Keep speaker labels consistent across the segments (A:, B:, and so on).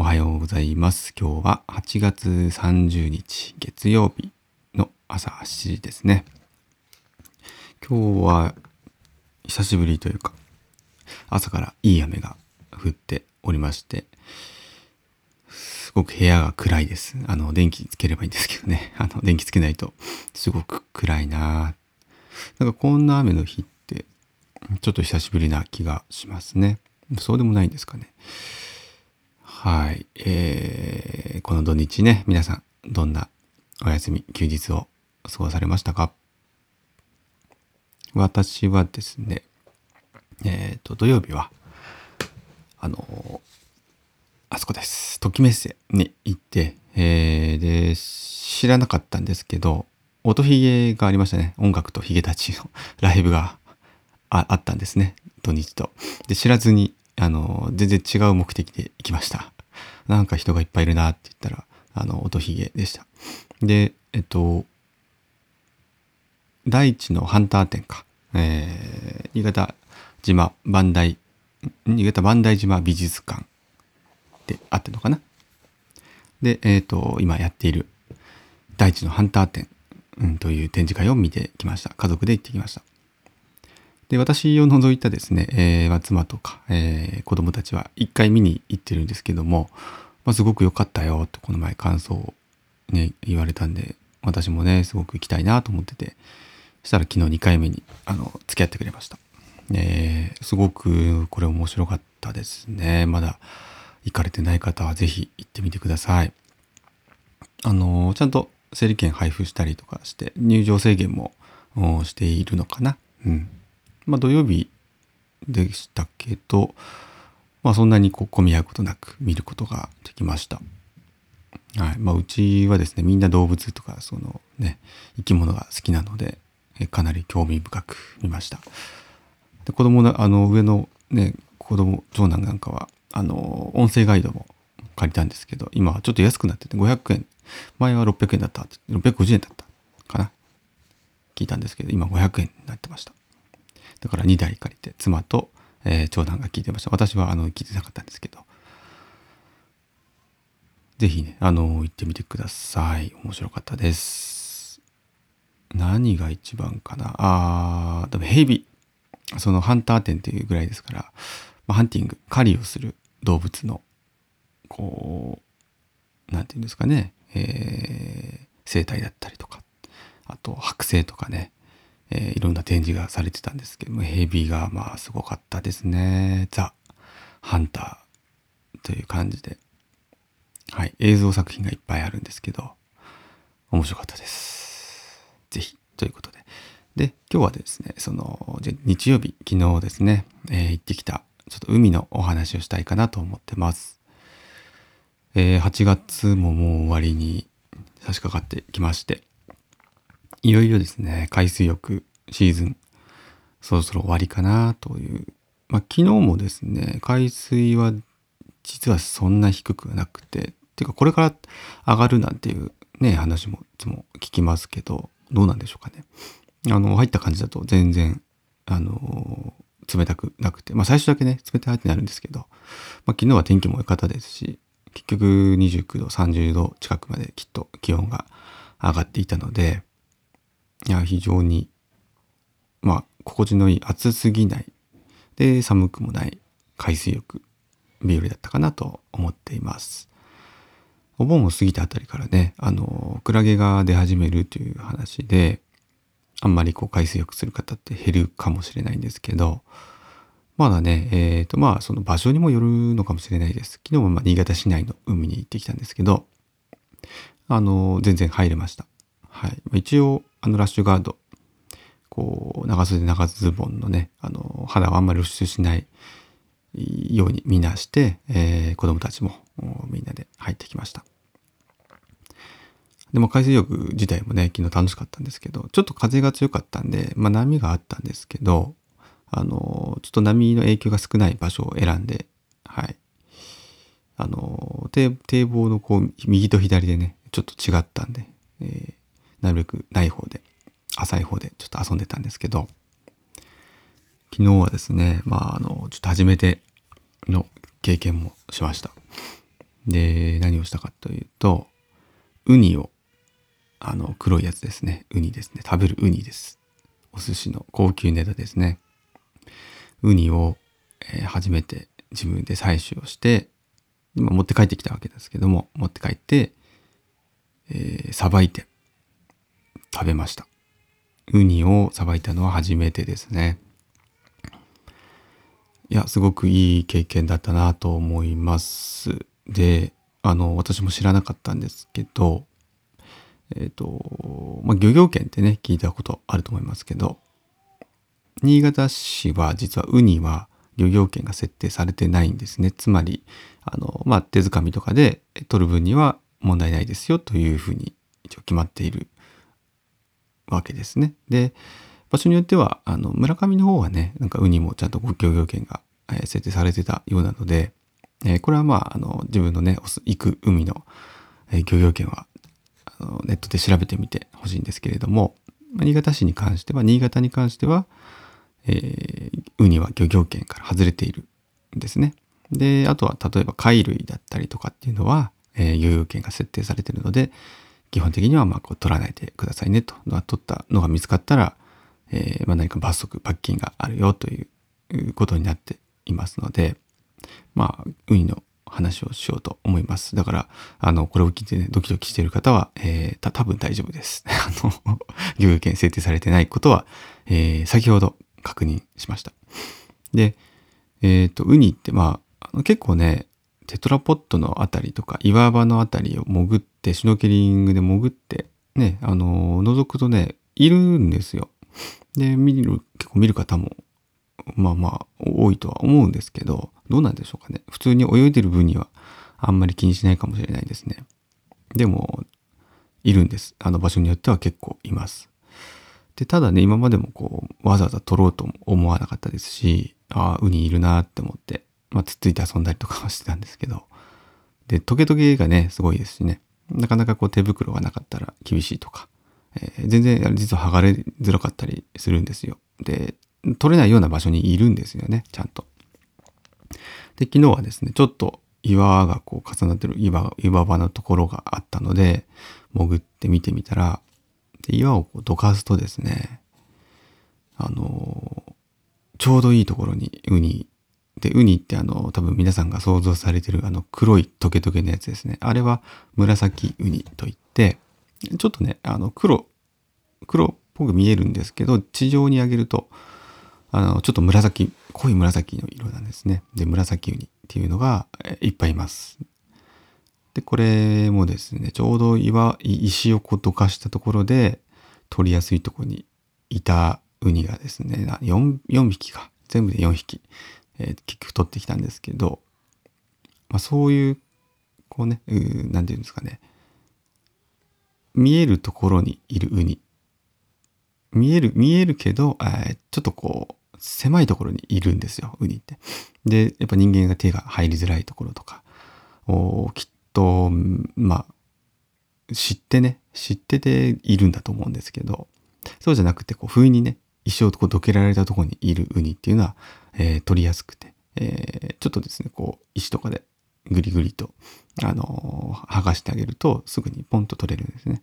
A: おはようございます。今日は8月30日月曜日の朝7時ですね。今日は久しぶりというか朝からいい雨が降っておりまして、すごく部屋が暗いです。あの、電気つければいいんですけどね。あの、電気つけないとすごく暗いななんかこんな雨の日ってちょっと久しぶりな気がしますね。そうでもないんですかね。はい。えー、この土日ね、皆さん、どんなお休み、休日を過ごされましたか？私はですね、えっ、と、土曜日は、あのあそこです。ときメッセに行って、えー、で、知らなかったんですけど、音ひげがありましたね。音楽とひげたちの ライブがああったんですね。土日と。で、知らずに、あの、全然違う目的で行きました。なんか人がいっぱいいるなって言ったら、あの、音ひげでした。で、えっと、第一のハンター店か。えー、新潟島磐梯、新潟磐梯島美術館であってのかな。で、えっ、と、今やっている第一のハンター展、うん、という展示会を見てきました。家族で行ってきました。で、私を除いたですね、えー妻とか、えー子供たちは一回見に行ってるんですけども、まあ、すごく良かったよとこの前感想をね、言われたんで、私もね、すごく行きたいなと思ってて、そしたら昨日2回目に、あの、付き合ってくれました。えーすごくこれ面白かったですね。まだ行かれてない方はぜひ行ってみてください。あの、ちゃんと整理券配布したりとかして、入場制限もしているのかな。うん。まあ土曜日でしたけど、まあそんなにこう混み合うことなく見ることができました。はい。まあうちはですね、みんな動物とか、そのね、生き物が好きなので、かなり興味深く見ました。で子供の、あの上のね、子供、長男なんかは、あの、音声ガイドも借りたんですけど、今はちょっと安くなってて500円。前は600円だった、650円だったかな？聞いたんですけど、今500円になってました。だから2台借りて、妻と、えー長男が聞いてました。私はあの聞いてなかったんですけど。ぜひね、あの、行ってみてください。面白かったです。何が一番かなあー、でもヘビ。そのハンター店っていうぐらいですから、まあ、ハンティング、狩りをする動物の、こう、なんていうんですかね、えー生態だったりとか、あと剥製とかね、えーいろんな展示がされてたんですけども、ヘビがまあすごかったですね。ザ・ハンターという感じで、はい、映像作品がいっぱいあるんですけど、面白かったです。ぜひ、ということで。で、今日はですね、その、日曜日、昨日ですね、えー行ってきた、ちょっと海のお話をしたいかなと思ってます。えー8月ももう終わりに差し掛かってきまして、いよいよですね、海水浴シーズン、そろそろ終わりかなという。まあ、昨日もですね、海水は実はそんな低くなくて、っていうかこれから上がるなんていうね、話もいつも聞きますけど、どうなんでしょうかね。あの、入った感じだと全然、あの、冷たくなくて、まあ最初だけね、冷たいってなるんですけど、まあ昨日は天気も良かったですし、結局29度、30度近くまできっと気温が上がっていたので、いや、非常に、まあ、心地のいい、暑すぎない、で、寒くもない海水浴日和だったかなと思っています。お盆を過ぎたあたりからね、あの、クラゲが出始めるという話で、あんまりこう海水浴する方って減るかもしれないんですけど、まだね、えっ、と、まあ、その場所にもよるのかもしれないです。昨日もま新潟市内の海に行ってきたんですけど、あの、全然入れました。はい。一応、あの、ラッシュガード、こう、長袖長ズボンのね、あの、肌をあんまり露出しないようにみんなして、えー子供たちもみんなで入ってきました。でも海水浴自体もね、昨日楽しかったんですけど、ちょっと風が強かったんで、まあ波があったんですけど、あの、ちょっと波の影響が少ない場所を選んで、はい。あの、堤防のこう、右と左でね、ちょっと違ったんで、えー、なるべくない方で、浅い方でちょっと遊んでたんですけど、昨日はですね、まあ、あの、ちょっと初めての経験もしました。で、何をしたかというと、ウニをあの黒いやつですね。ウニですね。食べるウニです。お寿司の高級ネタですね。ウニを、えー、初めて自分で採取をして今持って帰ってきたわけですけども持って帰ってえさば、いて食べました。ウニをさばいたのは初めてですね。いやすごくいい経験だったなと思います。であの私も知らなかったんですけどえっ、ー、と、まあ、漁業権ってね、聞いたことあると思いますけど、新潟市は実はウニは漁業権が設定されてないんですね。つまり、あの、まあ、手づかみとかで取る分には問題ないですよというふうに一応決まっているわけですね。で、場所によっては、あの、村上の方はね、なんかウニもちゃんと漁業権が設定されてたようなので、えこれはまあ、あの、自分のね、行く海の漁業権はあのネットで調べてみてほしいんですけれども、新潟市に関しては、新潟に関しては、えー、ウニは漁業権から外れているんですね。で、あとは例えば貝類だったりとかっていうのは、えー、漁業権が設定されているので、基本的にはまあこう取らないでくださいねと。取ったのが見つかったら、えー、まあ何か罰則、罰金があるよということになっていますので、まあ、ウニの話をしようと思います。だから、あの、これを聞いてね、ドキドキしている方は、えー、た、多分大丈夫です。あの、漁業権制定されてないことは、えー、先ほど確認しました。で、えっ、ー、と、ウニって、まあ、あの結構ね、テトラポットのあたりとか、岩場のあたりを潜って、シュノーケリングで潜って、ね、あの、覗くとね、いるんですよ。で、見る、結構見る方もまあまあ多いとは思うんですけど、どうなんでしょうかね。普通に泳いでる分にはあんまり気にしないかもしれないですね。でも、いるんです。あの場所によっては結構います。で、ただね、今までもこう、わざわざ取ろうと思わなかったですし、ああ、ウニいるなって思って、まあ、つっついて遊んだりとかはしてたんですけど、で、トゲトゲがね、すごいですしね、なかなかこう手袋がなかったら厳しいとか、えー、全然実は剥がれづらかったりするんですよ。で、取れないような場所にいるんですよね、ちゃんと。で、昨日はですね、ちょっと岩がこう重なってる岩岩場のところがあったので、潜って見てみたら、で岩をこうどかすとですね、あのー、ちょうどいいところにウニ、で、ウニってあの、多分皆さんが想像されてるあの黒いトゲトゲのやつですね。あれは紫ウニといって、ちょっとね、あの黒、黒っぽく見えるんですけど、地上に上げると、あの、ちょっと紫、濃い紫の色なんですね。で、紫ウニっていうのがいっぱいいます。で、これもですね、ちょうど岩、石をこうどかしたところで、取りやすいとこにいたウニがですね、4, 4匹か。全部で4匹、えー、結局取ってきたんですけど、まあ、そういう、こうね、何て言うんですかね、見えるところにいるウニ。見える、見えるけど、えー、ちょっとこう、狭いところにいるんですよ、ウニって。で、やっぱ人間が手が入りづらいところとか、おきっと、まあ、知ってね、知ってているんだと思うんですけど、そうじゃなくて、こう、不意にね、一生こうどけられたとこにいるウニっていうのは、えー、取りやすくて、えー、ちょっとですね、こう、石とかでぐりぐりと、あのー、剥がしてあげると、すぐにポンと取れるんですね。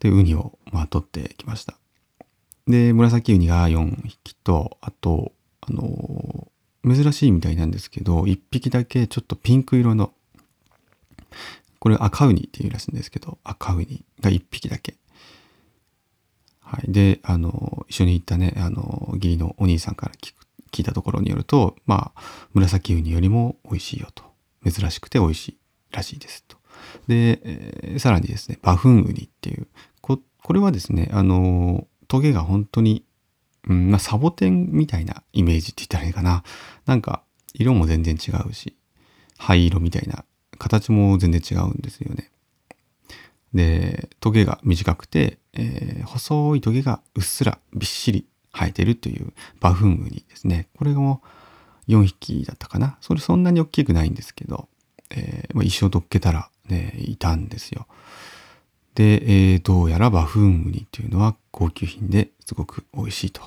A: で、ウニを、まあ、取ってきました。で、紫ウニが4匹と、あと、あのー、珍しいみたいなんですけど、1匹だけちょっとピンク色の、これ赤ウニっていうらしいんですけど、赤ウニが1匹だけ。はい。で、あの、一緒に行ったね、あの、義理のお兄さんから聞く聞いたところによると、まあ、紫ウニよりも美味しいよと。珍しくて美味しいらしいですと。で、えー、さらにですね、バフンウニっていう、ここれはですね、あのトゲが本当に、うん、まあ、サボテンみたいなイメージって言ったらいいかな。なんか、色も全然違うし、灰色みたいな、形も全然違うんですよね。で、トゲが短くて、えー、細いトゲがうっすらびっしり生えてるというバフンウニですね。これも4匹だったかな。それそんなに大きくないんですけど、えーまあ、一生どっけたら、ね、いたんですよ。で、えー、どうやらバフンウニっていうのは高級品ですごく美味しいと。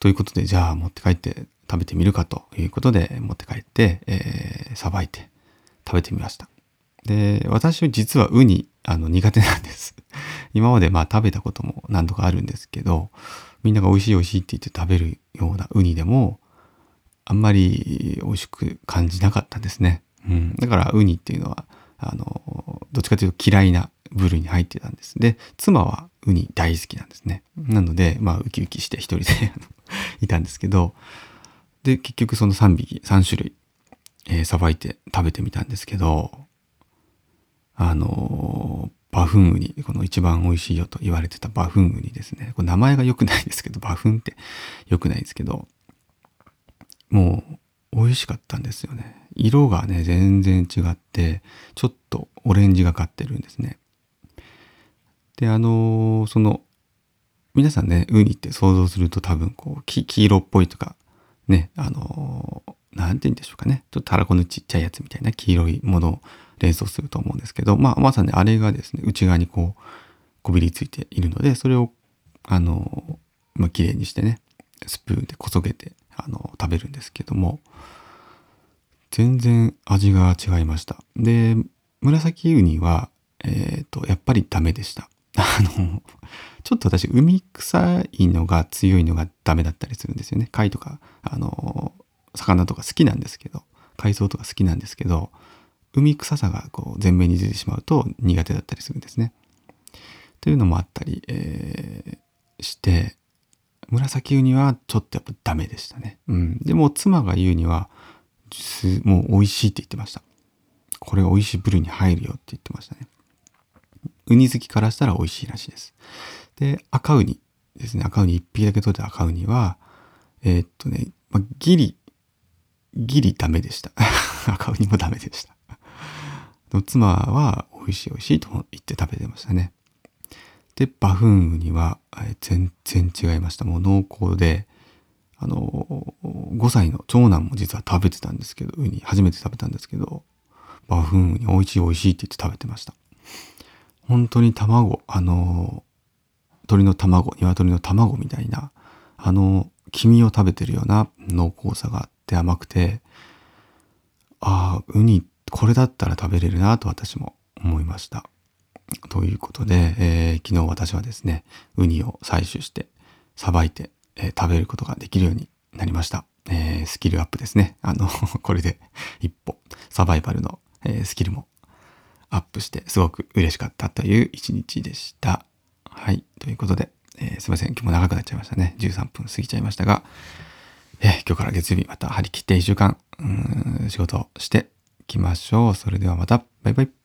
A: ということで、じゃあ持って帰って食べてみるかということで持って帰って、えー、さばいて食べてみました。で、私は実はウニ、あの、苦手なんです。今までまあ食べたことも何度かあるんですけど、みんなが美味しい美味しいって言って食べるようなウニでも、あんまり美味しく感じなかったんですね。うん。だからウニっていうのは、あの、どっちかというと嫌いな部類に入ってたんです。で、妻はウニ大好きなんですね。なので、まあ、ウキウキして一人で いたんですけど、で、結局その3匹、3種類、えー、さばいて食べてみたんですけど、あのバフンウニ、この一番美味しいよと言われてたバフンウニですね。これ名前が良くないですけど、バフンって良くないですけど、もう美味しかったんですよね。色がね、全然違って、ちょっとオレンジがかってるんですね。で、あのその、皆さんね、ウニって想像すると多分こう、黄色っぽいとか、ね、あのなんて言うんでしょうかね。ちょっとたらこのちっちゃいやつみたいな黄色いものを連想すると思うんですけど、まあ、まさにあれがですね、内側にこう、こびりついているので、それを、あの、まあ、綺麗にしてね、スプーンでこそげて、あの、食べるんですけども、全然味が違いました。で、紫ウニは、えっ、ー、と、やっぱりダメでした。あの、ちょっと私、海臭いのが強いのがダメだったりするんですよね。貝とか、あの、魚とか好きなんですけど、海藻とか好きなんですけど、海臭さがこう前面に出てしまうと苦手だったりするんですね。というのもあったり、えー、して、紫ウニはちょっとやっぱダメでしたね。うん。でも妻が言うには、もう美味しいって言ってました。これ美味しい部類に入るよって言ってましたね。ウニ好きからしたら美味しいらしいです。で、赤ウニですね。赤ウニ一匹だけ取って赤ウニは、えー、っとね、まあ、ギリ、ギリダメでした。赤ウニもダメでした。妻は美味しい美味しいと言って食べてましたね。で、バフンウニは全然違いました。もう濃厚で、あの、5歳の長男も実は食べてたんですけど、ウニ初めて食べたんですけど、バフンウニ美味しい美味しいって言って食べてました。本当に卵、あの、鳥の卵、鶏の卵みたいな、あの、黄身を食べてるような濃厚さがあって甘くて、ああ、ウニこれだったら食べれるなと私も思いました。ということで、えー、昨日私はですね、ウニを採取して、さばいて、えー、食べることができるようになりました。えー、スキルアップですね。あの これで一歩、サバイバルの、えスキルもアップして、すごく嬉しかったという一日でした。はい。ということで、えすいません。今日も長くなっちゃいましたね。13分過ぎちゃいましたが、え今日から月曜日また張り切って1週間、うん仕事をしてきましょう。それではまた。バイバイ。